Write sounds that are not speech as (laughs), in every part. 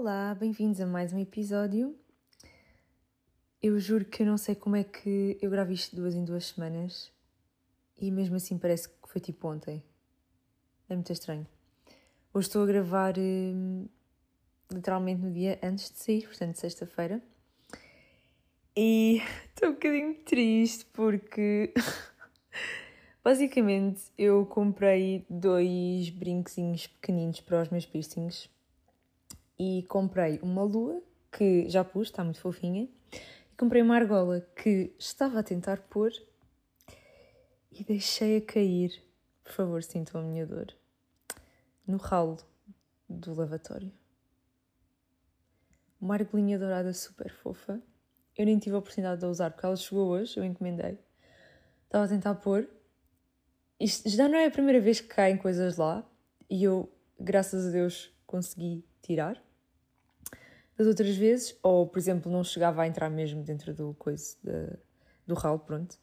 Olá, bem-vindos a mais um episódio. Eu juro que eu não sei como é que eu gravo isto duas em duas semanas e mesmo assim parece que foi tipo ontem. É muito estranho. Hoje estou a gravar hum, literalmente no dia antes de sair, portanto, sexta-feira. E (laughs) estou um bocadinho triste porque (laughs) basicamente eu comprei dois brinquezinhos pequeninos para os meus piercings e comprei uma lua que já pus, está muito fofinha, e comprei uma argola que estava a tentar pôr e deixei a cair. Por favor, sintam a minha dor. No ralo do lavatório. Uma argolinha dourada super fofa. Eu nem tive a oportunidade de a usar porque ela chegou hoje, eu encomendei. Estava a tentar pôr. Isto já não é a primeira vez que caem coisas lá e eu, graças a Deus, consegui tirar das outras vezes, ou por exemplo, não chegava a entrar mesmo dentro do coisa de, do ralo, pronto.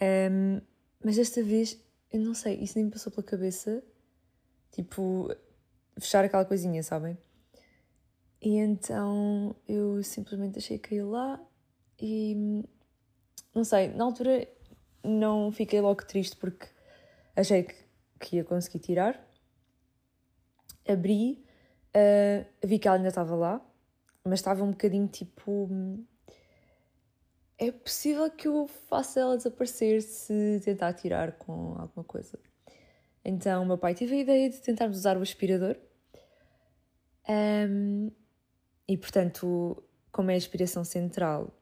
Um, mas desta vez, eu não sei, isso nem me passou pela cabeça, tipo, fechar aquela coisinha, sabem? E então eu simplesmente deixei cair lá e não sei, na altura não fiquei logo triste porque achei que, que ia conseguir tirar. Abri, uh, vi que ela ainda estava lá, mas estava um bocadinho tipo. É possível que eu faça ela desaparecer se tentar tirar com alguma coisa. Então, meu pai teve a ideia de tentarmos usar o aspirador. Um, e, portanto, como é a aspiração central,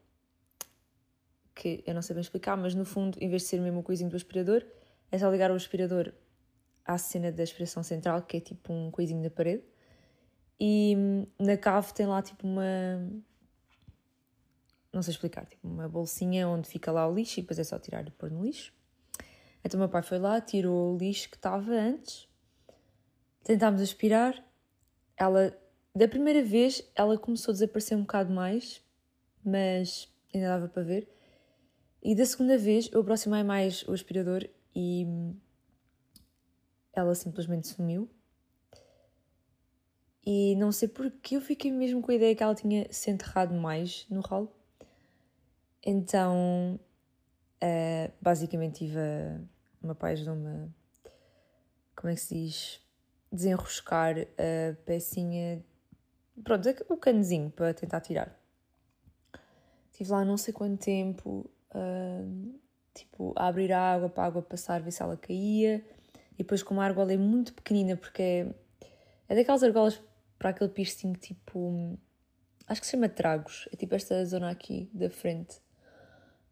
que eu não sei bem explicar, mas no fundo, em vez de ser mesmo coisinho do aspirador, é só ligar o aspirador à cena da aspiração central, que é tipo um coisinho na parede. E na cave tem lá tipo uma. Não sei explicar, tipo uma bolsinha onde fica lá o lixo e depois é só tirar e pôr no lixo. Então o meu pai foi lá, tirou o lixo que estava antes, tentámos aspirar. Ela, da primeira vez, ela começou a desaparecer um bocado mais, mas ainda dava para ver. E da segunda vez eu aproximei mais o aspirador e ela simplesmente sumiu. E não sei porque eu fiquei mesmo com a ideia que ela tinha se enterrado mais no ralo. Então, uh, basicamente, tive a, uma pai ajudou-me como é que se diz? Desenroscar a pecinha, pronto, o canezinho para tentar tirar. Estive lá não sei quanto tempo, uh, tipo, a abrir a água para a água passar, ver se ela caía. E depois, como a argola é muito pequenina, porque é, é daquelas argolas para aquele piercing tipo. Acho que se chama tragos, é tipo esta zona aqui da frente.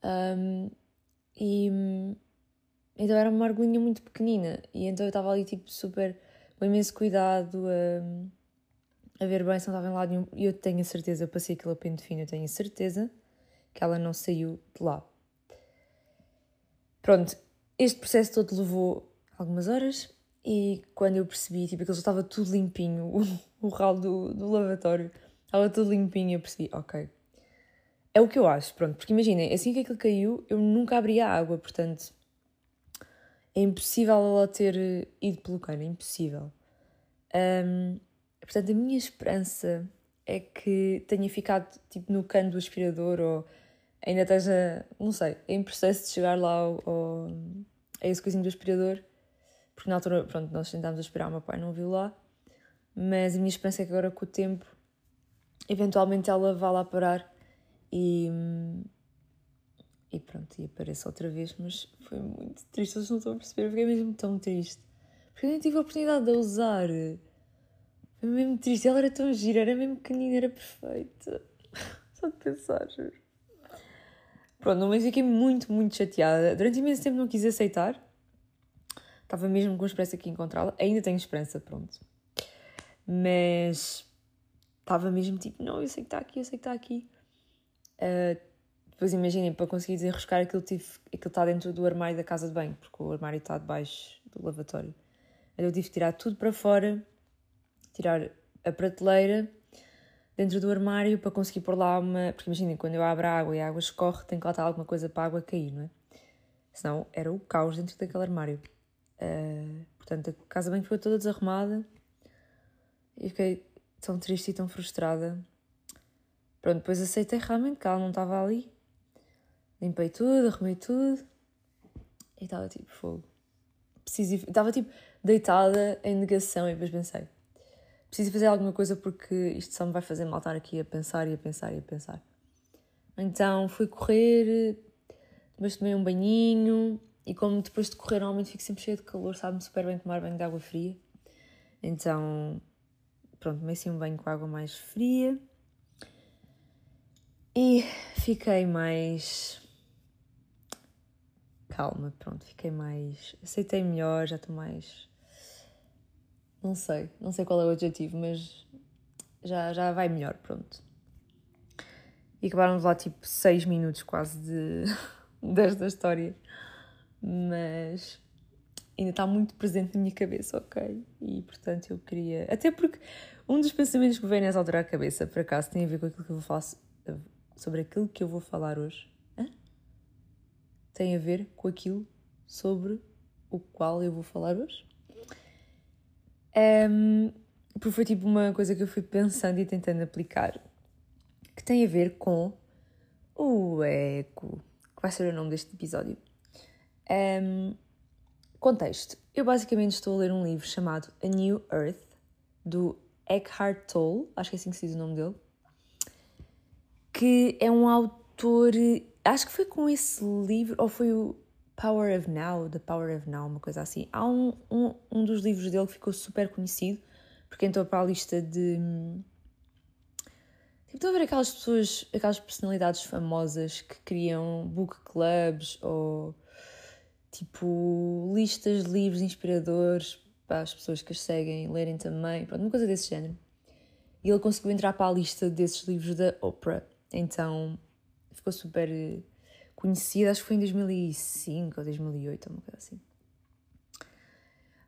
Um, e então era uma argolinha muito pequenina e então eu estava ali tipo super com imenso cuidado a, a ver bem se não estava em lado nenhum e eu tenho a certeza, eu passei aquilo a pente fino, eu tenho a certeza que ela não saiu de lá. Pronto, este processo todo levou algumas horas e quando eu percebi, tipo, aquilo já estava tudo limpinho, (laughs) o, ralo do, do lavatório estava tudo limpinho, eu percebi, ok. É o que eu acho, pronto, porque imaginem, assim que aquilo caiu, eu nunca abria a água, portanto, é impossível ela ter ido pelo cano, é impossível. Um, portanto, a minha esperança é que tenha ficado, tipo, no cano do aspirador ou ainda esteja, não sei, em processo de chegar lá ao, ao, a esse coisinho do aspirador porque na altura, pronto, nós tentámos aspirar, o meu pai não viu lá, mas a minha esperança é que agora com o tempo, eventualmente ela vá lá parar e, e pronto, e apareça outra vez, mas foi muito triste, vocês não estão a perceber, eu fiquei mesmo tão triste, porque eu nem tive a oportunidade de a usar, foi mesmo triste, ela era tão gira, era mesmo pequenina, era perfeita, (laughs) só de pensar, juro. Pronto, mas fiquei muito, muito chateada. Durante imenso tempo não quis aceitar, Estava mesmo com esperança aqui encontrá-la. Ainda tenho esperança, pronto. Mas estava mesmo tipo, não, eu sei que está aqui, eu sei que está aqui. Uh, depois imaginem, para conseguir desenroscar aquilo, tive, aquilo está dentro do armário da casa de banho, porque o armário está debaixo do lavatório. Eu tive que tirar tudo para fora, tirar a prateleira dentro do armário para conseguir pôr lá uma. Porque imaginem, quando eu abro a água e a água escorre, tem que lá estar alguma coisa para a água cair, não é? Senão era o caos dentro daquele armário. Uh, portanto, a casa bem ficou toda desarrumada. E fiquei tão triste e tão frustrada. Pronto, depois aceitei realmente que ela não estava ali. Limpei tudo, arrumei tudo. E estava tipo fogo. Preciso Estava tipo deitada em negação e depois pensei: preciso fazer alguma coisa porque isto só me vai fazer mal estar aqui a pensar e a pensar e a pensar. Então fui correr, depois tomei um banhinho e como depois de correr normalmente fico sempre cheia de calor, sabe-me super bem tomar banho de água fria. Então, pronto, tomei assim um banho com água mais fria e fiquei mais calma, pronto, fiquei mais. aceitei melhor, já estou mais. Não sei, não sei qual é o adjetivo, mas já, já vai melhor, pronto. E acabaram de lá tipo 6 minutos quase de, (laughs) desta história, mas ainda está muito presente na minha cabeça, ok? E portanto eu queria. Até porque um dos pensamentos que vem nessa altura à cabeça, por acaso, tem a ver com aquilo que eu vou falar sobre aquilo que eu vou falar hoje tem a ver com aquilo sobre o qual eu vou falar hoje. Um, porque foi tipo uma coisa que eu fui pensando e tentando aplicar, que tem a ver com o eco, que vai ser o nome deste episódio. Um, contexto: eu basicamente estou a ler um livro chamado A New Earth, do Eckhart Tolle, acho que é assim que se diz o nome dele, que é um autor acho que foi com esse livro, ou foi o Power of Now, The Power of Now, uma coisa assim. Há um, um, um dos livros dele que ficou super conhecido, porque entrou para a lista de. Tipo, estão a ver aquelas pessoas, aquelas personalidades famosas que criam book clubs ou tipo listas de livros inspiradores para as pessoas que as seguem lerem também, pronto, uma coisa desse género. E ele conseguiu entrar para a lista desses livros da Oprah. Então ficou super eh, conhecida, acho que foi em 2005 ou 2008, uma coisa assim.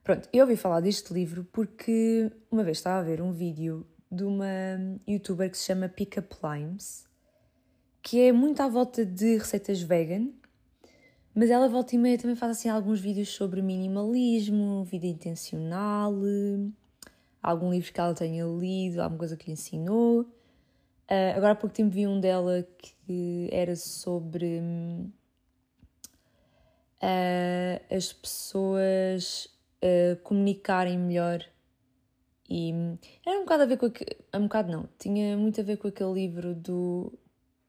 Pronto, eu ouvi falar deste livro porque uma vez estava a ver um vídeo de uma youtuber que se chama Pickup Limes, que é muito à volta de receitas vegan, mas ela volta e meia também faz assim alguns vídeos sobre minimalismo, vida intencional, algum livro que ela tenha lido, alguma coisa que lhe ensinou. Uh, agora há pouco tempo vi um dela que era sobre uh, as pessoas uh, comunicarem melhor e era um bocado a ver com aquele, um bocado não, tinha muito a ver com aquele livro do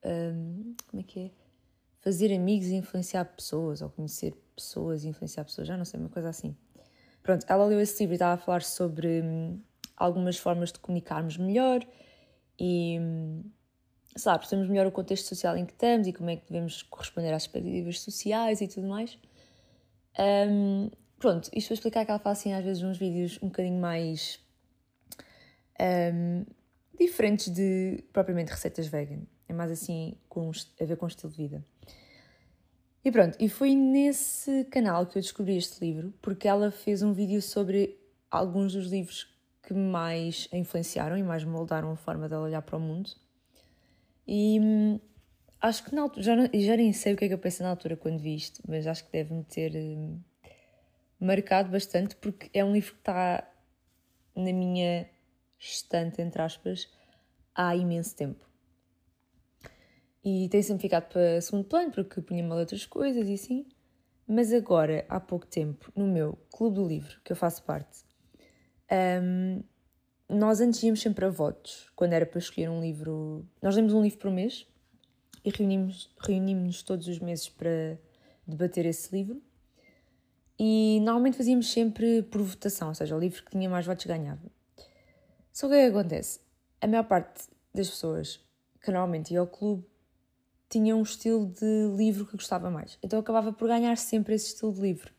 um, como é que é? Fazer amigos e influenciar pessoas, ou conhecer pessoas e influenciar pessoas, já não sei, uma coisa assim. Pronto, ela leu esse livro e estava a falar sobre um, algumas formas de comunicarmos melhor e, sabe, percebemos melhor o contexto social em que estamos e como é que devemos corresponder às expectativas sociais e tudo mais. Um, pronto, isto para explicar que ela faz assim às vezes uns vídeos um bocadinho mais um, diferentes de propriamente receitas vegan. É mais assim com, a ver com o estilo de vida. E pronto, e foi nesse canal que eu descobri este livro, porque ela fez um vídeo sobre alguns dos livros que mais a influenciaram e mais moldaram a forma dela olhar para o mundo. E hum, acho que na altura, já, já nem sei o que é que eu pensei na altura quando vi isto, mas acho que deve-me ter hum, marcado bastante porque é um livro que está na minha estante, entre aspas, há imenso tempo. E tem sempre ficado para segundo plano porque punha mal outras coisas e assim. Mas agora, há pouco tempo, no meu clube do livro, que eu faço parte, um, nós antes íamos sempre a votos, quando era para escolher um livro. Nós lemos um livro por mês e reunimos-nos reunimos todos os meses para debater esse livro. E normalmente fazíamos sempre por votação, ou seja, o livro que tinha mais votos ganhava. Só que o que acontece? A maior parte das pessoas que normalmente ia ao clube tinha um estilo de livro que gostava mais. Então acabava por ganhar sempre esse estilo de livro,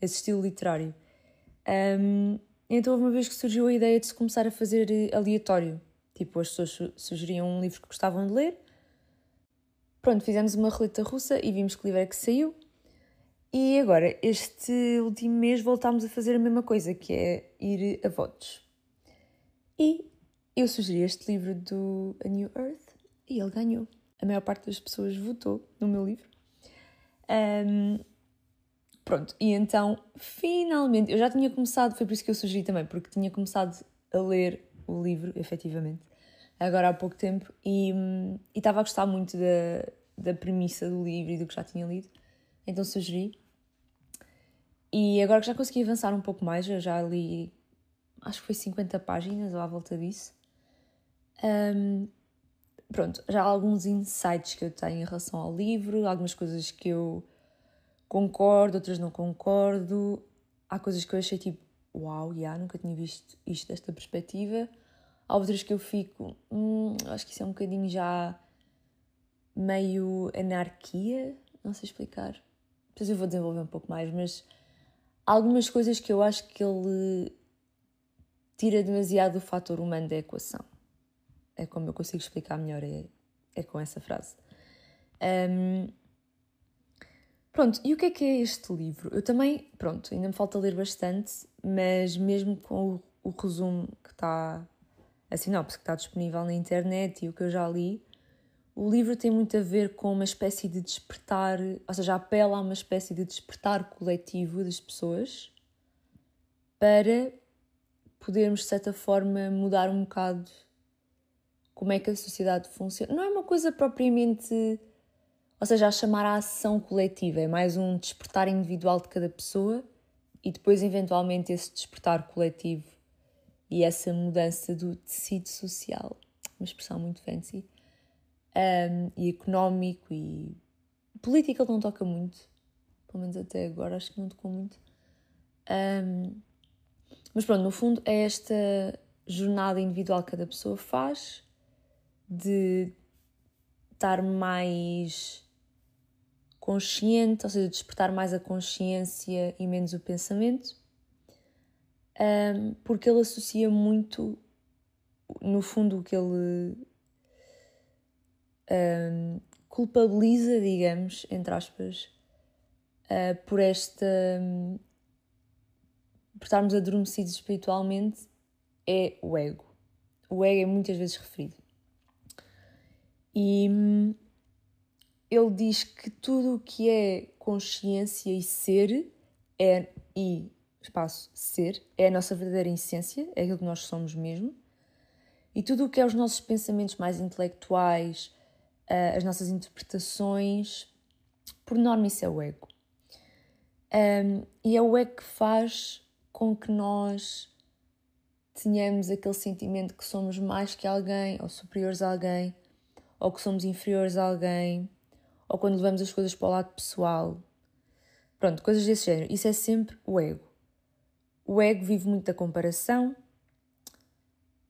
esse estilo literário. Um, então houve uma vez que surgiu a ideia de se começar a fazer eh, aleatório. Tipo, as pessoas sugeriam um livro que gostavam de ler. Pronto, fizemos uma roleta russa e vimos que livro é que saiu. E agora, este último mês, voltámos a fazer a mesma coisa, que é ir a votos. E eu sugeri este livro do A New Earth e ele ganhou. A maior parte das pessoas votou no meu livro. Um, Pronto, e então, finalmente, eu já tinha começado, foi por isso que eu sugeri também, porque tinha começado a ler o livro, efetivamente, agora há pouco tempo, e estava a gostar muito da, da premissa do livro e do que já tinha lido, então sugeri. E agora que já consegui avançar um pouco mais, eu já li, acho que foi 50 páginas ou à volta disso. Um, pronto, já há alguns insights que eu tenho em relação ao livro, algumas coisas que eu concordo, outras não concordo. Há coisas que eu achei tipo, uau, yeah, nunca tinha visto isto desta perspectiva. Há outras que eu fico, hum, acho que isso é um bocadinho já meio anarquia, não sei explicar. Depois eu vou desenvolver um pouco mais, mas há algumas coisas que eu acho que ele tira demasiado o fator humano da equação. É como eu consigo explicar melhor, é, é com essa frase. Um, Pronto, e o que é que é este livro? Eu também, pronto, ainda me falta ler bastante, mas mesmo com o, o resumo que está, a sinopse que está disponível na internet e o que eu já li, o livro tem muito a ver com uma espécie de despertar, ou seja, apela a uma espécie de despertar coletivo das pessoas para podermos, de certa forma, mudar um bocado como é que a sociedade funciona. Não é uma coisa propriamente ou seja, a chamar a ação coletiva, é mais um despertar individual de cada pessoa e depois, eventualmente, esse despertar coletivo e essa mudança do tecido social, uma expressão muito fancy, um, e económico e político, ele não toca muito, pelo menos até agora, acho que não tocou muito. Um, mas pronto, no fundo, é esta jornada individual que cada pessoa faz de estar mais consciente, ou seja, despertar mais a consciência e menos o pensamento, um, porque ele associa muito, no fundo, o que ele um, culpabiliza, digamos, entre aspas, uh, por esta. Um, por estarmos adormecidos espiritualmente, é o ego. O ego é muitas vezes referido. E hum, ele diz que tudo o que é consciência e ser é e espaço ser é a nossa verdadeira essência, é aquilo que nós somos mesmo. E tudo o que é os nossos pensamentos mais intelectuais, uh, as nossas interpretações, por norma isso é o ego. Um, e é o ego que faz com que nós tenhamos aquele sentimento que somos mais que alguém, ou superiores a alguém, ou que somos inferiores a alguém, ou quando levamos as coisas para o lado pessoal. Pronto, coisas desse género. Isso é sempre o ego. O ego vive muito da comparação,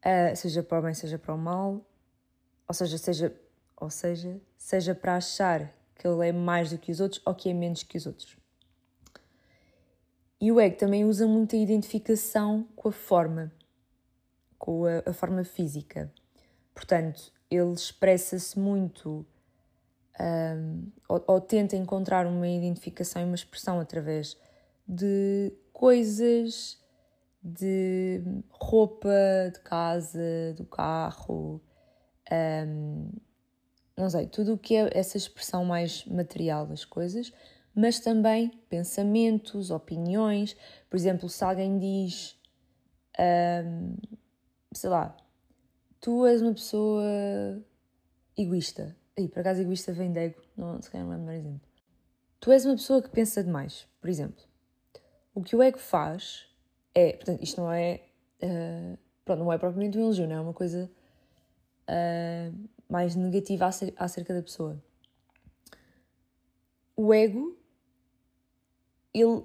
uh, seja para o bem, seja para o mal, ou seja, seja, ou seja, seja para achar que ele é mais do que os outros ou que é menos que os outros. E o ego também usa muito a identificação com a forma, com a, a forma física. Portanto, ele expressa-se muito um, ou, ou tenta encontrar uma identificação e uma expressão através de coisas, de roupa, de casa, do carro, um, não sei, tudo o que é essa expressão mais material das coisas, mas também pensamentos, opiniões. Por exemplo, se alguém diz, um, sei lá, tu és uma pessoa egoísta, Aí, por acaso, egoísta vem de ego, não, se calhar não é o melhor exemplo. Tu és uma pessoa que pensa demais, por exemplo. O que o ego faz é, portanto, isto não é, uh, pronto, não é propriamente um elogio, não é uma coisa uh, mais negativa acerca da pessoa. O ego, ele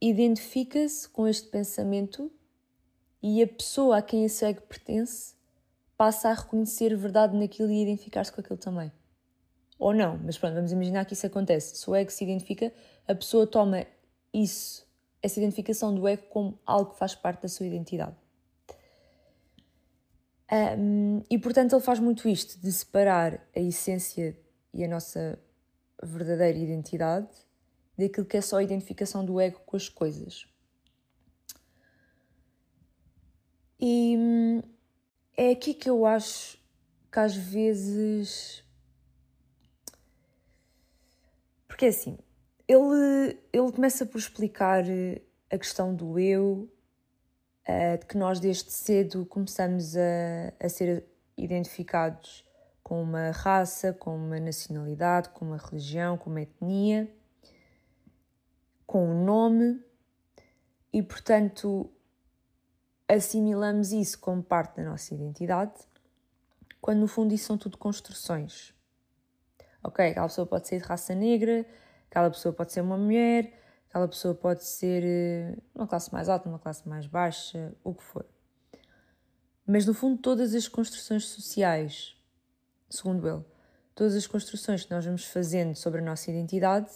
identifica-se com este pensamento e a pessoa a quem esse ego pertence passa a reconhecer verdade naquilo e identificar-se com aquilo também ou não, mas pronto, vamos imaginar que isso acontece. Se o ego se identifica, a pessoa toma isso, essa identificação do ego, como algo que faz parte da sua identidade. Um, e portanto, ele faz muito isto de separar a essência e a nossa verdadeira identidade daquilo que é só a identificação do ego com as coisas. E hum, é aqui que eu acho que às vezes porque é assim, ele, ele começa por explicar a questão do eu uh, de que nós desde cedo começamos a, a ser identificados com uma raça, com uma nacionalidade, com uma religião, com uma etnia, com um nome e, portanto, assimilamos isso como parte da nossa identidade, quando no fundo isso são tudo construções. Ok, aquela pessoa pode ser de raça negra, aquela pessoa pode ser uma mulher, aquela pessoa pode ser eh, uma classe mais alta, uma classe mais baixa, o que for. Mas no fundo, todas as construções sociais, segundo ele, todas as construções que nós vamos fazendo sobre a nossa identidade,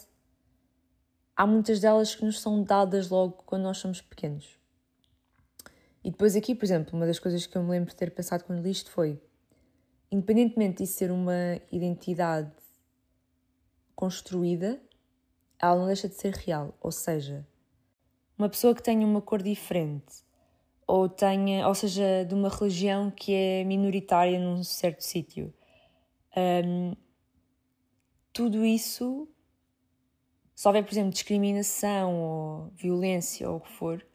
há muitas delas que nos são dadas logo quando nós somos pequenos. E depois aqui, por exemplo, uma das coisas que eu me lembro de ter pensado quando li isto foi, independentemente de ser uma identidade construída, ela não deixa de ser real. Ou seja, uma pessoa que tenha uma cor diferente, ou tenha, ou seja, de uma religião que é minoritária num certo sítio, um, tudo isso, se houver, por exemplo, discriminação ou violência ou o que for,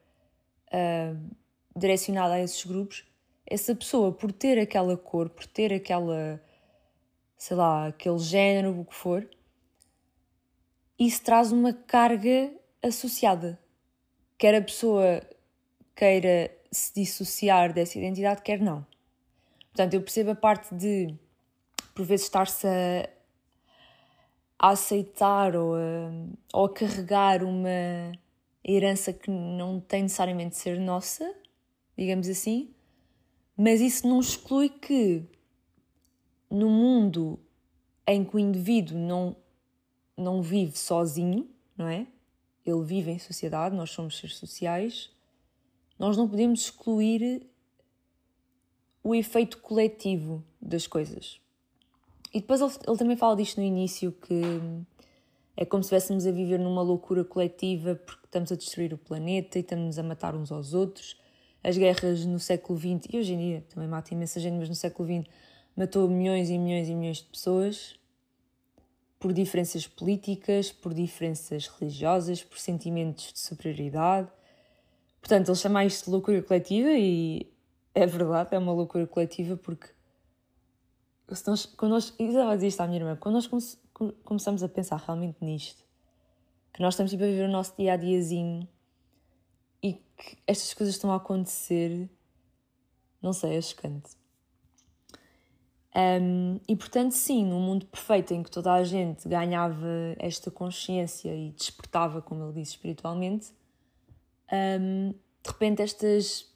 uh, direcionada a esses grupos, essa pessoa, por ter aquela cor, por ter aquela, sei lá, aquele género, o que for, isso traz uma carga associada. Quer a pessoa queira se dissociar dessa identidade, quer não. Portanto, eu percebo a parte de, por vezes, estar-se a, a, aceitar ou a, ou a carregar uma herança que não tem necessariamente de ser nossa, digamos assim, mas isso não exclui que no mundo em que o indivíduo não, não vive sozinho, não é? Ele vive em sociedade, nós somos seres sociais, nós não podemos excluir o efeito coletivo das coisas. E depois ele, ele também fala disto no início, que é como se estivéssemos a viver numa loucura coletiva porque estamos a destruir o planeta e estamos a matar uns aos outros as guerras no século XX, e hoje em dia também mata imensa gente, mas no século XX matou milhões e milhões e milhões de pessoas por diferenças políticas, por diferenças religiosas, por sentimentos de superioridade. Portanto, ele chama isto de loucura coletiva e é verdade, é uma loucura coletiva porque se nós, quando nós, a dizer isto à minha irmã, quando nós come, começamos a pensar realmente nisto, que nós estamos tipo, a viver o nosso dia a diazinho que estas coisas estão a acontecer, não sei, é chocante. Um, e portanto, sim, num mundo perfeito em que toda a gente ganhava esta consciência e despertava, como ele disse, espiritualmente, um, de repente estas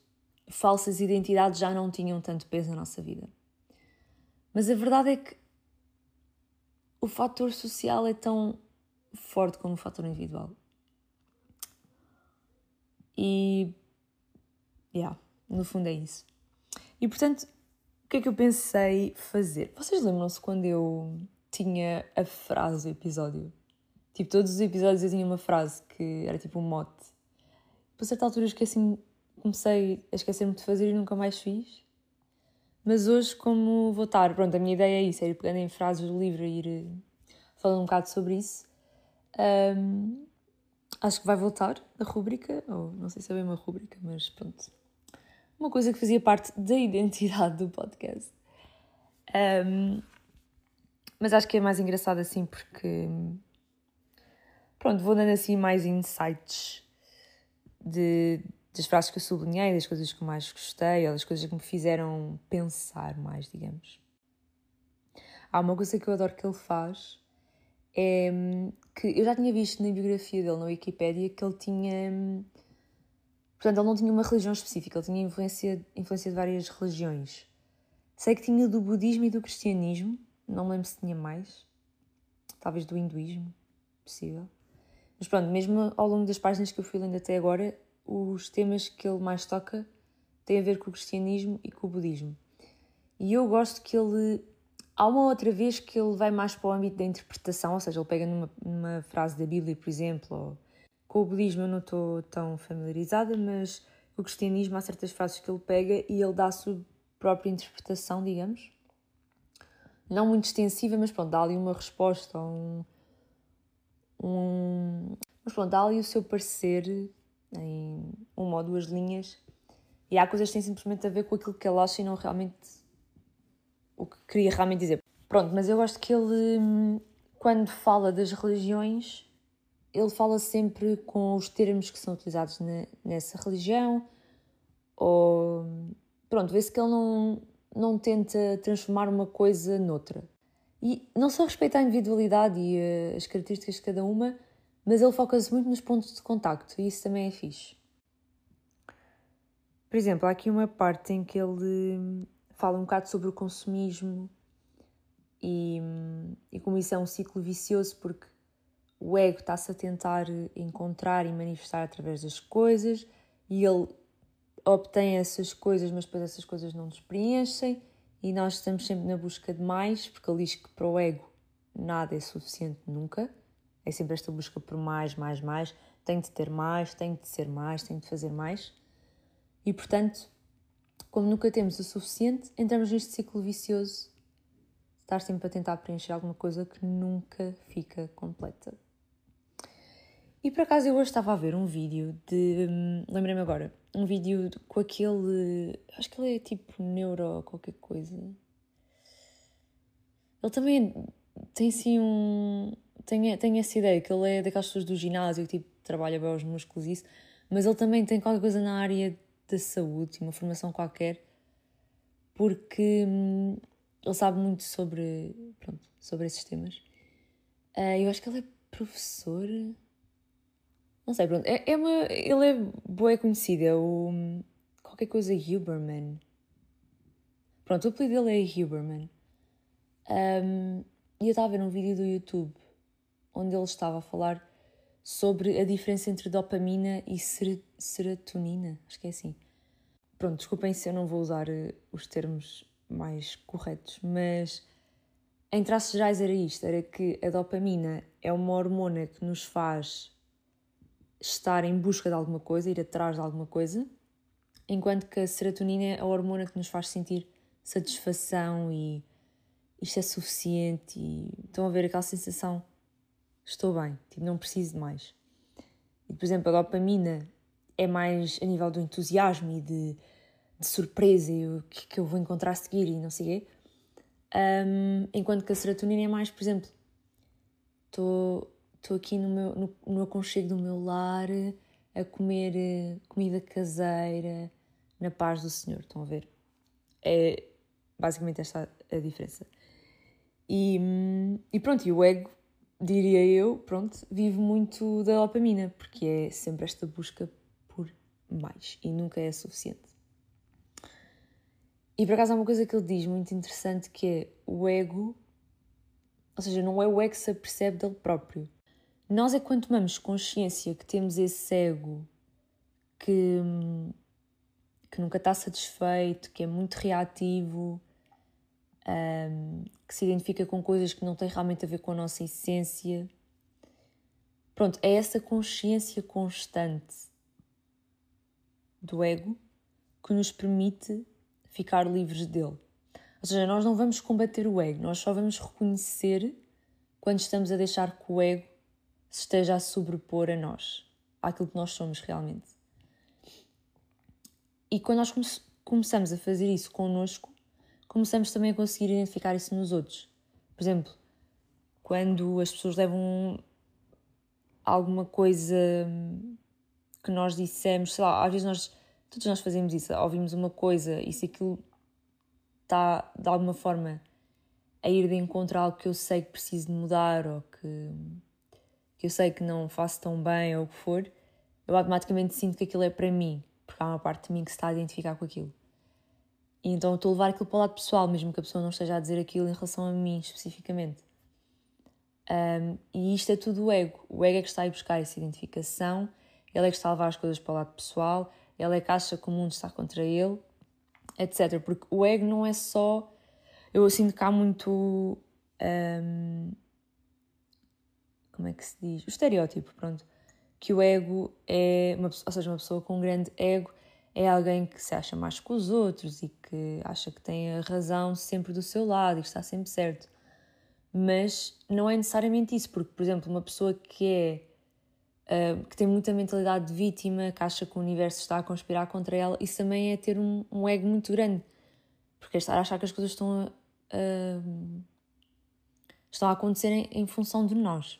falsas identidades já não tinham tanto peso na nossa vida. Mas a verdade é que o fator social é tão forte como o fator individual. E. Yeah, no fundo é isso. E portanto, o que é que eu pensei fazer? Vocês lembram-se quando eu tinha a frase do episódio? Tipo, todos os episódios eu tinha uma frase que era tipo um mote. Por certa altura esqueci comecei a esquecer-me de fazer e nunca mais fiz. Mas hoje, como vou estar, pronto, a minha ideia é isso, é ir pegando em frases do livro e ir eh, falando um bocado sobre isso. Um, acho que vai voltar a rúbrica, ou não sei se é bem uma rúbrica, mas pronto. Uma coisa que fazia parte da identidade do podcast. Um, mas acho que é mais engraçado assim porque. Pronto, vou dando assim mais insights de, das frases que eu sublinhei, das coisas que mais gostei, ou das coisas que me fizeram pensar mais, digamos. Há uma coisa que eu adoro que ele faz, é que eu já tinha visto na biografia dele na Wikipédia que ele tinha. Portanto, ele não tinha uma religião específica, ele tinha influência, influência de várias religiões. Sei que tinha do budismo e do cristianismo, não me lembro se tinha mais. Talvez do hinduísmo, possível. Mas pronto, mesmo ao longo das páginas que eu fui lendo até agora, os temas que ele mais toca têm a ver com o cristianismo e com o budismo. E eu gosto que ele Há uma outra vez que ele vai mais para o âmbito da interpretação, ou seja, ele pega numa, numa frase da Bíblia, por exemplo, ou, com o budismo eu não estou tão familiarizada, mas o cristianismo há certas frases que ele pega e ele dá a sua própria interpretação, digamos. Não muito extensiva, mas pronto, dá ali uma resposta, um, um... Mas pronto, dá ali o seu parecer em uma ou duas linhas E há coisas que têm simplesmente a ver com aquilo que ele acha e não realmente o que queria realmente dizer. Pronto, mas eu gosto que ele, hum, quando fala das religiões, ele fala sempre com os termos que são utilizados nessa religião, ou pronto, vê-se que ele não, não tenta transformar uma coisa noutra. E não só respeita a individualidade e uh, as características de cada uma, mas ele foca-se muito nos pontos de contacto e isso também é fixe. Por exemplo, há aqui uma parte em que ele hum, fala um bocado sobre o consumismo e, e como isso é um ciclo vicioso, porque o ego está-se a tentar encontrar e manifestar através das coisas e ele obtém essas coisas, mas depois essas coisas não nos preenchem e nós estamos sempre na busca de mais, porque ele diz que para o ego nada é suficiente nunca. É sempre esta busca por mais, mais, mais. Tenho de ter mais, tenho de ser mais, tenho de fazer mais. E portanto, como nunca temos o suficiente, entramos neste ciclo vicioso de estar sempre a tentar preencher alguma coisa que nunca fica completa. E por acaso eu hoje estava a ver um vídeo de. Hum, lembrei-me agora um vídeo com aquele. Acho que ele é tipo neuro qualquer coisa. Ele também tem assim um. Tem, tem essa ideia que ele é daquelas pessoas do ginásio que tipo, trabalha bem os músculos e isso, mas ele também tem qualquer coisa na área da saúde, uma formação qualquer, porque hum, ele sabe muito sobre, pronto, sobre esses temas. Uh, eu acho que ele é professor não sei, pronto. É, é uma, ele é boa conhecido, é o. qualquer coisa Huberman. Pronto, o apelido dele é Huberman. Um, e eu estava a ver um vídeo do YouTube onde ele estava a falar sobre a diferença entre dopamina e ser, serotonina. Acho que é assim. Pronto, desculpem se eu não vou usar uh, os termos mais corretos, mas em traços gerais era isto: era que a dopamina é uma hormona que nos faz estar em busca de alguma coisa, ir atrás de alguma coisa, enquanto que a serotonina é a hormona que nos faz sentir satisfação e isto é suficiente e estão a ver aquela sensação estou bem, tipo, não preciso de mais. E, por exemplo, a dopamina é mais a nível do entusiasmo e de, de surpresa e o que, que eu vou encontrar a seguir e não sei o quê. Um, enquanto que a serotonina é mais, por exemplo, estou aqui no, meu, no, no aconchego do meu lar a comer eh, comida caseira na paz do Senhor. Estão a ver? É basicamente esta a diferença. E, e pronto, e o ego, diria eu, pronto, vive muito da dopamina, porque é sempre esta busca mais e nunca é suficiente. E por acaso há uma coisa que ele diz muito interessante que é o ego, ou seja, não é o ego que se apercebe dele próprio, nós é quando tomamos consciência que temos esse ego que, que nunca está satisfeito, que é muito reativo, um, que se identifica com coisas que não têm realmente a ver com a nossa essência. Pronto, é essa consciência constante do ego que nos permite ficar livres dele. Ou seja, nós não vamos combater o ego, nós só vamos reconhecer quando estamos a deixar que o ego se esteja a sobrepor a nós, àquilo que nós somos realmente. E quando nós come começamos a fazer isso connosco, começamos também a conseguir identificar isso nos outros. Por exemplo, quando as pessoas levam alguma coisa que nós dissemos, sei lá, às vezes nós, todos nós fazemos isso, ouvimos uma coisa e se aquilo está de alguma forma a ir de encontro a algo que eu sei que preciso de mudar ou que que eu sei que não faço tão bem ou o que for, eu automaticamente sinto que aquilo é para mim, porque há uma parte de mim que se está a identificar com aquilo. E então eu estou a levar aquilo para o lado pessoal, mesmo que a pessoa não esteja a dizer aquilo em relação a mim especificamente. Um, e isto é tudo o ego. O ego é que está a buscar essa identificação, ele é que está a levar as coisas para o lado pessoal, ele é que acha que o mundo está contra ele, etc. Porque o ego não é só. Eu sinto que há muito. Um, como é que se diz? O estereótipo, pronto. Que o ego é, uma, ou seja, uma pessoa com um grande ego é alguém que se acha mais que os outros e que acha que tem a razão sempre do seu lado e que está sempre certo. Mas não é necessariamente isso, porque, por exemplo, uma pessoa que é que tem muita mentalidade de vítima, que acha que o universo está a conspirar contra ela, isso também é ter um, um ego muito grande. Porque é estar a achar que as coisas estão a, uh, estão a acontecer em, em função de nós.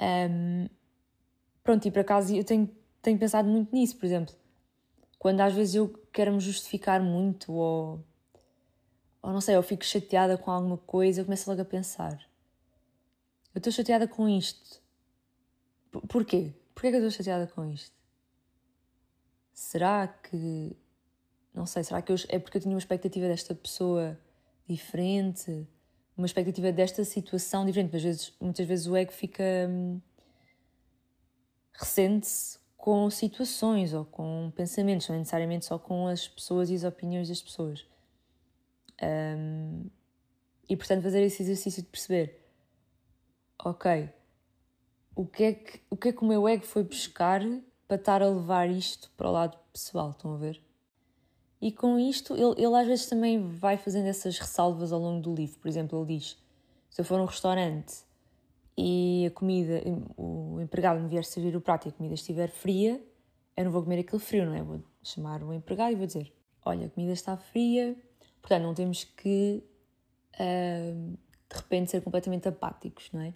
Um, pronto, e por acaso eu tenho, tenho pensado muito nisso, por exemplo, quando às vezes eu quero me justificar muito ou, ou não sei, eu fico chateada com alguma coisa, eu começo logo a pensar: eu estou chateada com isto. Porquê? Porquê que eu estou chateada com isto? Será que. Não sei, será que eu, é porque eu tinha uma expectativa desta pessoa diferente? Uma expectativa desta situação diferente? Às vezes, muitas vezes o ego fica. Hum, ressente-se com situações ou com pensamentos, não necessariamente só com as pessoas e as opiniões das pessoas. Um, e portanto, fazer esse exercício de perceber: ok, o que, é que, o que é que o meu ego foi buscar para estar a levar isto para o lado pessoal? Estão a ver? E com isto, ele, ele às vezes também vai fazendo essas ressalvas ao longo do livro. Por exemplo, ele diz: se eu for a um restaurante e a comida, o empregado me vier servir o prato e a comida estiver fria, eu não vou comer aquele frio, não é? Vou chamar o empregado e vou dizer: Olha, a comida está fria, portanto não temos que uh, de repente ser completamente apáticos, não é?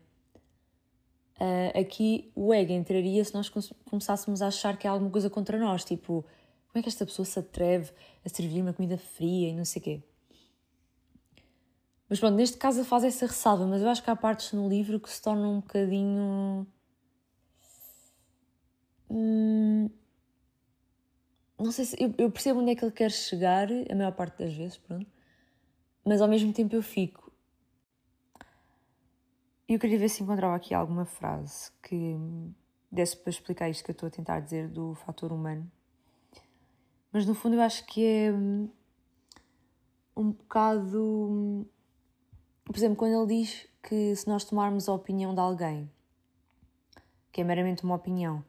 Uh, aqui o ego entraria se nós começássemos a achar que há alguma coisa contra nós, tipo, como é que esta pessoa se atreve a servir uma comida fria e não sei o quê. Mas pronto, neste caso faz essa ressalva, mas eu acho que há partes no livro que se tornam um bocadinho. Hum... Não sei se. Eu, eu, percebo onde é que ele quer chegar, a maior parte das vezes, pronto. Mas ao mesmo tempo eu fico. E eu queria ver se encontrava aqui alguma frase que desse para explicar isto que eu estou a tentar dizer do fator humano. Mas no fundo eu acho que é hum, um bocado hum, por exemplo, quando ele diz que se nós tomarmos a opinião de alguém, que é meramente uma opinião,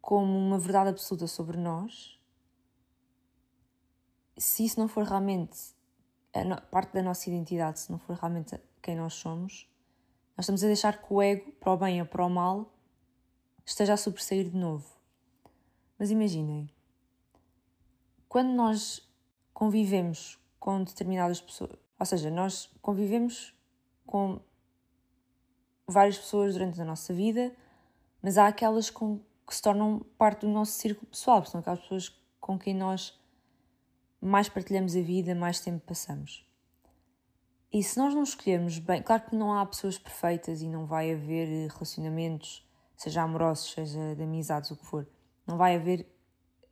como uma verdade absoluta sobre nós, se isso não for realmente parte da nossa identidade, se não for realmente quem nós somos, nós estamos a deixar que o ego, para o bem ou para o mal, esteja a sobressair de novo. Mas imaginem, quando nós convivemos com determinadas pessoas, ou seja, nós convivemos com várias pessoas durante a nossa vida, mas há aquelas com, que se tornam parte do nosso círculo pessoal, são aquelas pessoas com quem nós mais partilhamos a vida, mais tempo passamos. E se nós não escolhermos bem, claro que não há pessoas perfeitas e não vai haver relacionamentos, seja amorosos, seja de amizades, o que for, não vai haver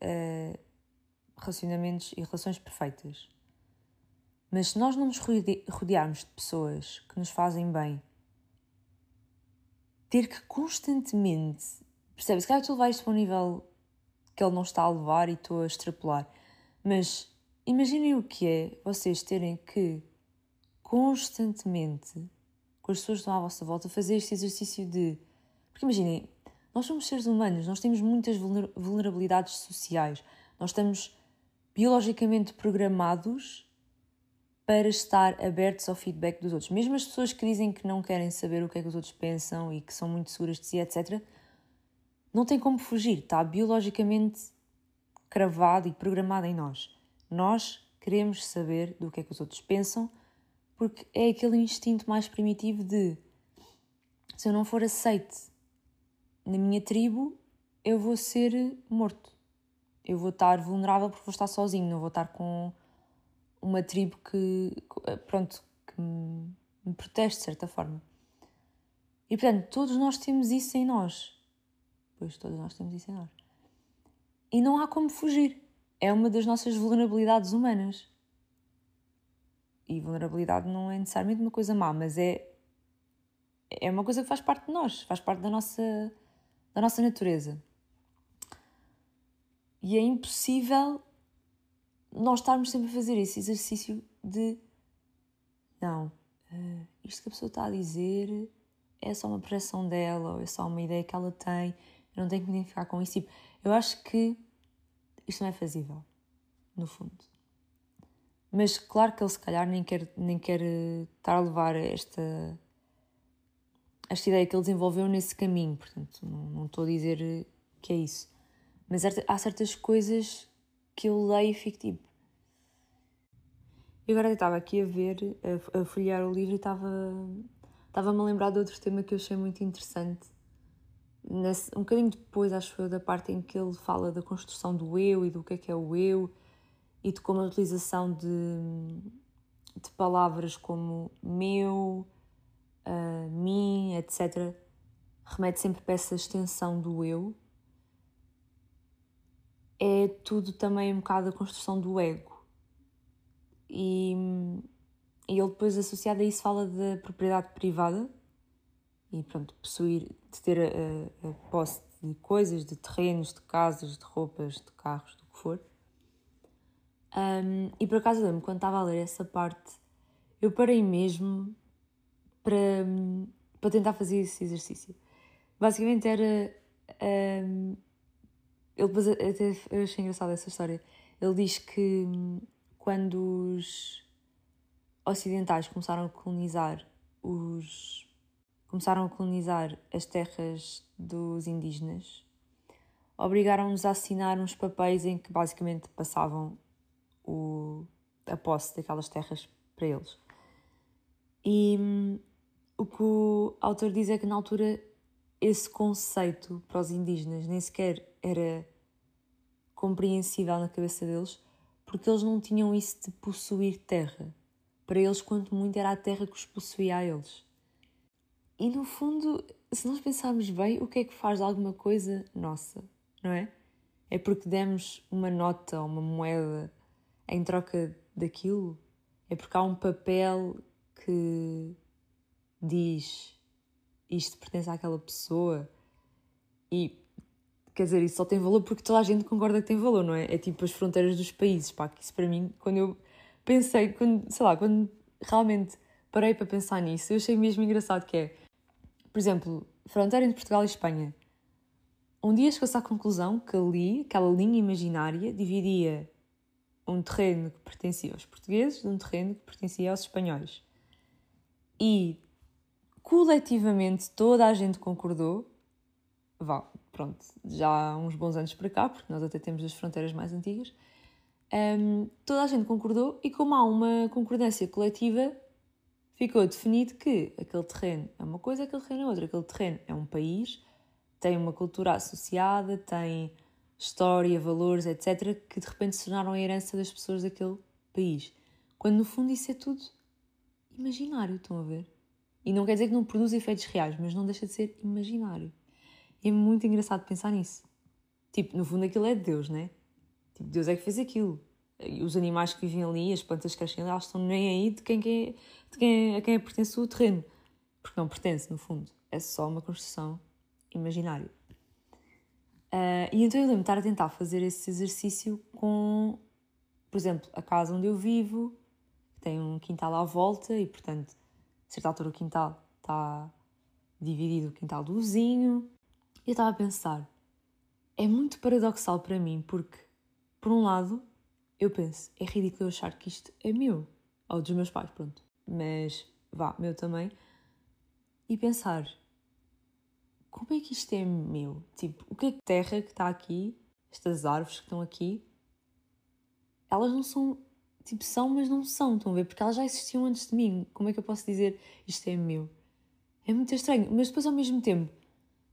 uh, relacionamentos e relações perfeitas. Mas se nós não nos rodearmos de pessoas que nos fazem bem, ter que constantemente. Percebe? Se calhar levar isto para um nível que ele não está a levar e estou a extrapolar. Mas imaginem o que é vocês terem que constantemente, com as pessoas que estão à vossa volta, fazer este exercício de. Porque imaginem, nós somos seres humanos, nós temos muitas vulnerabilidades sociais, nós estamos biologicamente programados para estar abertos ao feedback dos outros. Mesmo as pessoas que dizem que não querem saber o que é que os outros pensam e que são muito seguras de si, etc., não tem como fugir, está biologicamente cravado e programado em nós. Nós queremos saber do que é que os outros pensam, porque é aquele instinto mais primitivo de se eu não for aceite na minha tribo, eu vou ser morto. Eu vou estar vulnerável porque vou estar sozinho, não vou estar com uma tribo que, pronto, que me protege de certa forma. E portanto, todos nós temos isso em nós. Pois todos nós temos isso em nós. E não há como fugir. É uma das nossas vulnerabilidades humanas. E vulnerabilidade não é necessariamente uma coisa má, mas é é uma coisa que faz parte de nós, faz parte da nossa da nossa natureza. E é impossível nós estarmos sempre a fazer esse exercício de não, uh, isto que a pessoa está a dizer é só uma projeção dela ou é só uma ideia que ela tem, eu não tenho que me identificar com isso. Tipo, eu acho que isto não é fazível, no fundo. Mas claro que ele se calhar nem quer, nem quer eh, estar a levar esta, esta ideia que ele desenvolveu nesse caminho, portanto, não, não estou a dizer que é isso. Mas há certas coisas que eu leio e fico tipo. E agora eu estava aqui a ver, a, a folhear o livro e estava, estava-me a lembrar de outro tema que eu achei muito interessante. Nesse, um bocadinho depois, acho eu, da parte em que ele fala da construção do eu e do que é que é o eu e de como a utilização de, de palavras como meu, uh, mim, etc., remete sempre para essa extensão do eu é tudo também um bocado a construção do ego. E, e ele depois associado a isso fala da propriedade privada e pronto, possuir, de ter a, a, a posse de coisas, de terrenos, de casas, de roupas, de carros, do que for. Um, e por acaso lembro, quando estava a ler essa parte, eu parei mesmo para, para tentar fazer esse exercício. Basicamente era um, ele depois até eu achei engraçada essa história. Ele diz que quando os ocidentais começaram a colonizar os começaram a colonizar as terras dos indígenas, obrigaram-nos a assinar uns papéis em que basicamente passavam o, a posse daquelas terras para eles. E o que o autor diz é que na altura esse conceito para os indígenas nem sequer era compreensível na cabeça deles, porque eles não tinham isso de possuir terra. Para eles, quanto muito era a terra que os possuía a eles. E no fundo, se nós pensarmos bem, o que é que faz alguma coisa nossa, não é? É porque demos uma nota uma moeda em troca daquilo? É porque há um papel que diz isto pertence àquela pessoa e quer dizer, isso só tem valor porque toda a gente concorda que tem valor, não é? É tipo as fronteiras dos países, pá, que isso para mim, quando eu pensei, quando, sei lá, quando realmente parei para pensar nisso, eu achei mesmo engraçado que é, por exemplo, fronteira entre Portugal e Espanha. Um dia chegou-se à conclusão que ali, aquela linha imaginária, dividia um terreno que pertencia aos portugueses de um terreno que pertencia aos espanhóis. E coletivamente toda a gente concordou, vá, pronto, já há uns bons anos para cá, porque nós até temos as fronteiras mais antigas, um, toda a gente concordou e como há uma concordância coletiva, ficou definido que aquele terreno é uma coisa, aquele terreno é outra. Aquele terreno é um país, tem uma cultura associada, tem história, valores, etc., que de repente se tornaram a herança das pessoas daquele país. Quando no fundo isso é tudo imaginário, estão a ver? E não quer dizer que não produza efeitos reais, mas não deixa de ser imaginário. E é muito engraçado pensar nisso. Tipo, no fundo aquilo é de Deus, né? Tipo, Deus é que fez aquilo. Os animais que vivem ali, as plantas que crescem ali, elas estão nem aí de quem, é, de quem, a quem pertence o terreno. Porque não pertence, no fundo. É só uma construção imaginária. Uh, e então eu lembro de estar a tentar fazer esse exercício com, por exemplo, a casa onde eu vivo, que tem um quintal à volta e, portanto, a certa altura o quintal está dividido o quintal do vizinho, eu estava a pensar, é muito paradoxal para mim, porque, por um lado, eu penso, é ridículo achar que isto é meu, ou dos meus pais, pronto, mas vá, meu também, e pensar, como é que isto é meu? Tipo, o que é que terra que está aqui, estas árvores que estão aqui, elas não são, tipo, são, mas não são, estão a ver? Porque elas já existiam antes de mim, como é que eu posso dizer isto é meu? É muito estranho, mas depois ao mesmo tempo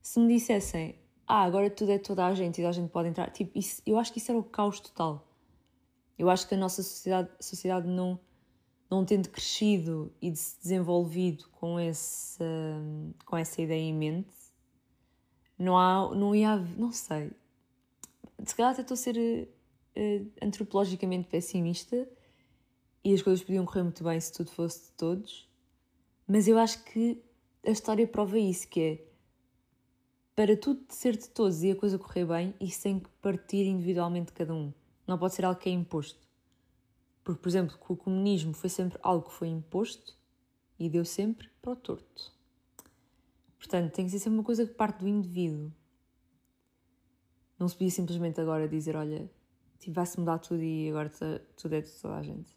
se me dissessem, ah, agora tudo é toda a gente e toda a gente pode entrar, tipo, isso, eu acho que isso era o caos total. Eu acho que a nossa sociedade, sociedade não, não tendo crescido e se desenvolvido com, esse, com essa ideia em mente, não, há, não ia haver, não sei. Se calhar até estou a ser uh, antropologicamente pessimista e as coisas podiam correr muito bem se tudo fosse de todos, mas eu acho que a história prova isso, que é para tudo ser de todos e a coisa correr bem, isso tem que partir individualmente de cada um. Não pode ser algo que é imposto. Porque, por exemplo, o comunismo foi sempre algo que foi imposto e deu sempre para o torto. Portanto, tem que ser sempre uma coisa que parte do indivíduo. Não se podia simplesmente agora dizer, olha, tipo, vai-se mudar tudo e agora tudo é de toda a gente.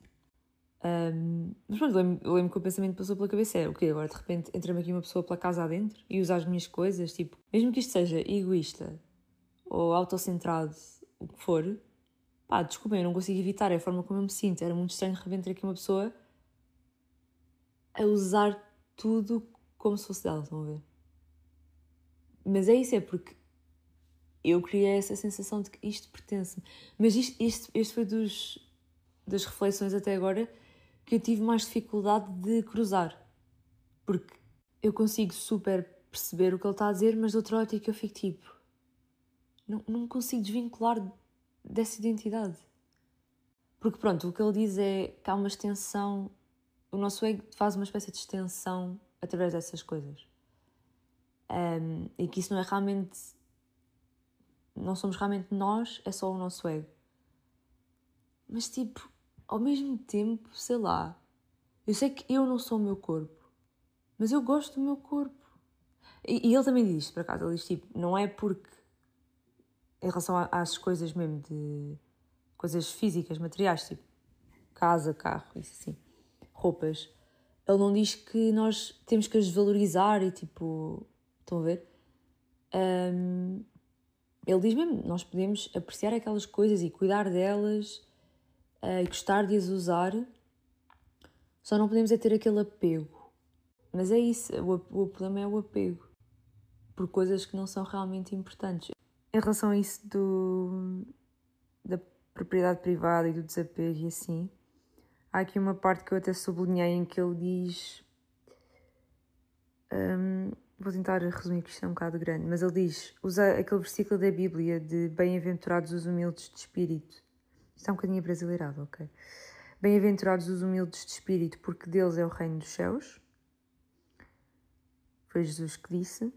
Um, mas pronto, lembro, lembro que o pensamento passou pela cabeça é, ok, agora de repente entra-me aqui uma pessoa pela casa adentro e usa as minhas coisas, tipo, mesmo que isto seja egoísta ou autocentrado, o que for, pá, desculpem, eu não consigo evitar, é a forma como eu me sinto. Era muito estranho de repente aqui uma pessoa a usar tudo como se fosse dela, estão a ver? Mas é isso, é porque eu criei essa sensação de que isto pertence-me. Mas isto, isto, este foi dos, das reflexões até agora que eu tive mais dificuldade de cruzar. Porque eu consigo super perceber o que ele está a dizer, mas de outra ótica eu fico tipo. Não, não consigo desvincular dessa identidade. Porque pronto, o que ele diz é que há uma extensão, o nosso ego faz uma espécie de extensão através dessas coisas. Um, e que isso não é realmente. Não somos realmente nós, é só o nosso ego. Mas tipo, ao mesmo tempo, sei lá, eu sei que eu não sou o meu corpo, mas eu gosto do meu corpo. E, e ele também diz isto, por acaso, ele diz tipo, não é porque, em relação às coisas mesmo de coisas físicas, materiais, tipo casa, carro, isso assim, roupas, ele não diz que nós temos que as valorizar e tipo, estão a ver? Um, ele diz mesmo, nós podemos apreciar aquelas coisas e cuidar delas uh, e gostar de as usar, só não podemos é ter aquele apego. Mas é isso, o, o problema é o apego por coisas que não são realmente importantes. Em relação a isso do, da propriedade privada e do desapego e assim, há aqui uma parte que eu até sublinhei em que ele diz. Um, vou tentar resumir que isto é um bocado grande, mas ele diz: usa aquele versículo da Bíblia de bem-aventurados os humildes de espírito isto é um bocadinho brasileirado, ok? Bem-aventurados os humildes de espírito, porque deles é o reino dos céus. Foi Jesus que disse.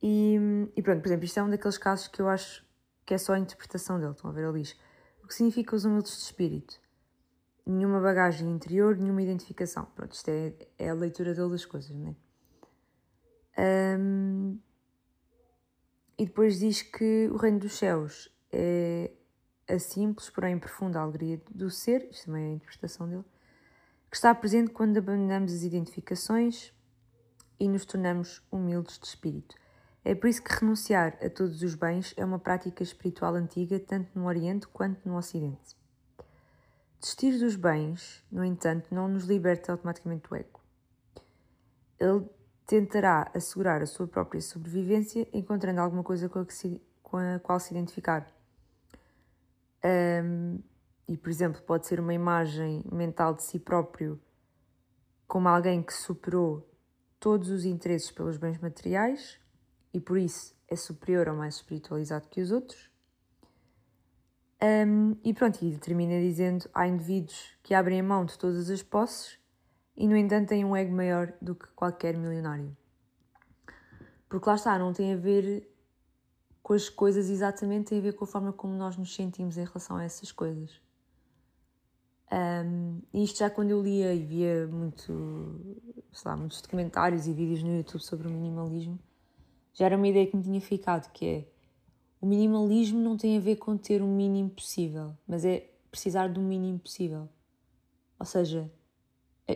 E, e pronto, por exemplo, isto é um daqueles casos que eu acho que é só a interpretação dele. Estão a ver? Ele diz: O que significa os humildes de espírito? Nenhuma bagagem interior, nenhuma identificação. Pronto, isto é, é a leitura dele das coisas, não é? Um, e depois diz que o reino dos céus é a simples, porém profunda alegria do ser, isto também é a interpretação dele, que está presente quando abandonamos as identificações e nos tornamos humildes de espírito. É por isso que renunciar a todos os bens é uma prática espiritual antiga, tanto no Oriente quanto no Ocidente. Desistir dos bens, no entanto, não nos liberta automaticamente do ego. Ele tentará assegurar a sua própria sobrevivência encontrando alguma coisa com a, se, com a qual se identificar um, e, por exemplo, pode ser uma imagem mental de si próprio como alguém que superou todos os interesses pelos bens materiais e por isso é superior ou mais espiritualizado que os outros. Um, e pronto, e termina dizendo: há indivíduos que abrem a mão de todas as posses e, no entanto, têm um ego maior do que qualquer milionário. Porque lá está, não tem a ver com as coisas exatamente tem a ver com a forma como nós nos sentimos em relação a essas coisas. Um, e isto já quando eu lia e via muito, sei lá, muitos documentários e vídeos no YouTube sobre o minimalismo, já era uma ideia que me tinha ficado, que é o minimalismo não tem a ver com ter o mínimo possível, mas é precisar do mínimo possível. Ou seja,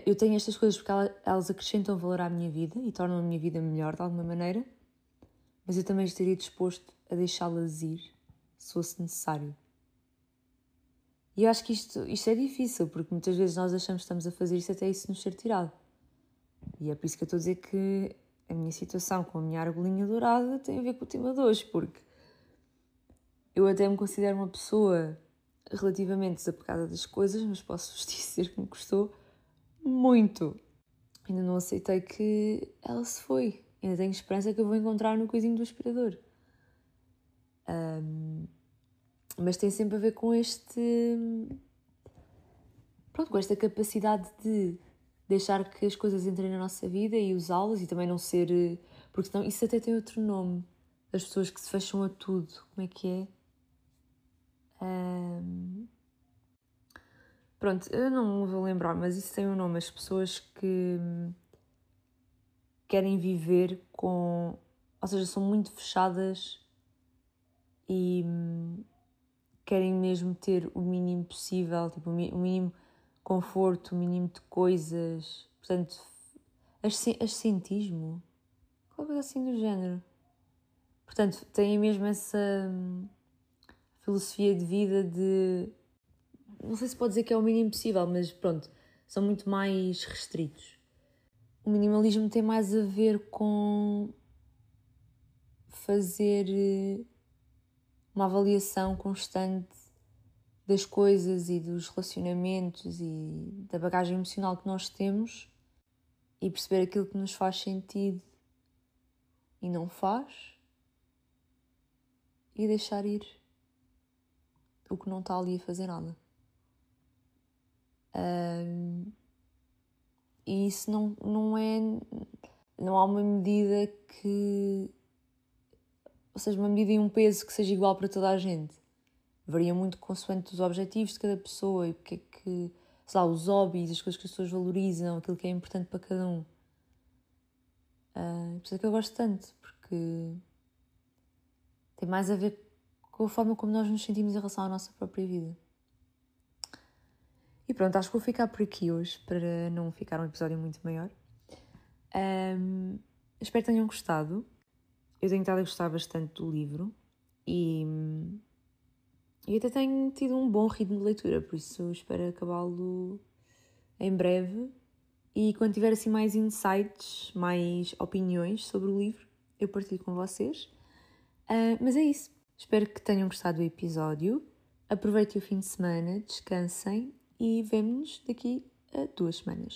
eu tenho estas coisas porque elas acrescentam valor à minha vida e tornam a minha vida melhor de alguma maneira, mas eu também estaria disposto a deixá-las ir se fosse necessário. E eu acho que isto, isto é difícil, porque muitas vezes nós achamos que estamos a fazer isso até isso nos ser tirado. E é por isso que eu estou a dizer que a minha situação com a minha argolinha dourada tem a ver com o tema de hoje, porque eu até me considero uma pessoa relativamente desapegada das coisas, mas posso-vos (laughs) dizer que me custou muito. Ainda não aceitei que ela se foi. Ainda tenho esperança que eu vou encontrar no coisinho do aspirador. Um, mas tem sempre a ver com este. Pronto, com esta capacidade de deixar que as coisas entrem na nossa vida e usá-las e também não ser. Porque senão isso até tem outro nome. As pessoas que se fecham a tudo. Como é que é? Um... Pronto, eu não me vou lembrar, mas isso tem um nome. As pessoas que querem viver com. Ou seja, são muito fechadas e querem mesmo ter o mínimo possível, tipo, o mínimo conforto, o mínimo de coisas. Portanto, ascentismo. Qualquer coisa assim do género. Portanto, têm mesmo essa hum, filosofia de vida de. Não sei se pode dizer que é o mínimo possível, mas pronto, são muito mais restritos. O minimalismo tem mais a ver com fazer eh, uma avaliação constante das coisas e dos relacionamentos e da bagagem emocional que nós temos e perceber aquilo que nos faz sentido e não faz e deixar ir o que não está ali a fazer nada. Um, e isso não, não é. Não há uma medida que. Ou seja, uma medida e um peso que seja igual para toda a gente. Varia muito consoante os objetivos de cada pessoa e porque é que. Sei lá, os hobbies, as coisas que as pessoas valorizam, aquilo que é importante para cada um. Uh, por isso é que eu gosto tanto, porque tem mais a ver com a forma como nós nos sentimos em relação à nossa própria vida. E pronto, acho que vou ficar por aqui hoje para não ficar um episódio muito maior. Um, espero que tenham gostado. Eu tenho estado a gostar bastante do livro e, e até tenho tido um bom ritmo de leitura, por isso espero acabá-lo em breve. E quando tiver assim mais insights, mais opiniões sobre o livro, eu partilho com vocês. Uh, mas é isso. Espero que tenham gostado do episódio. Aproveitem o fim de semana, descansem e vemo-nos daqui a duas semanas.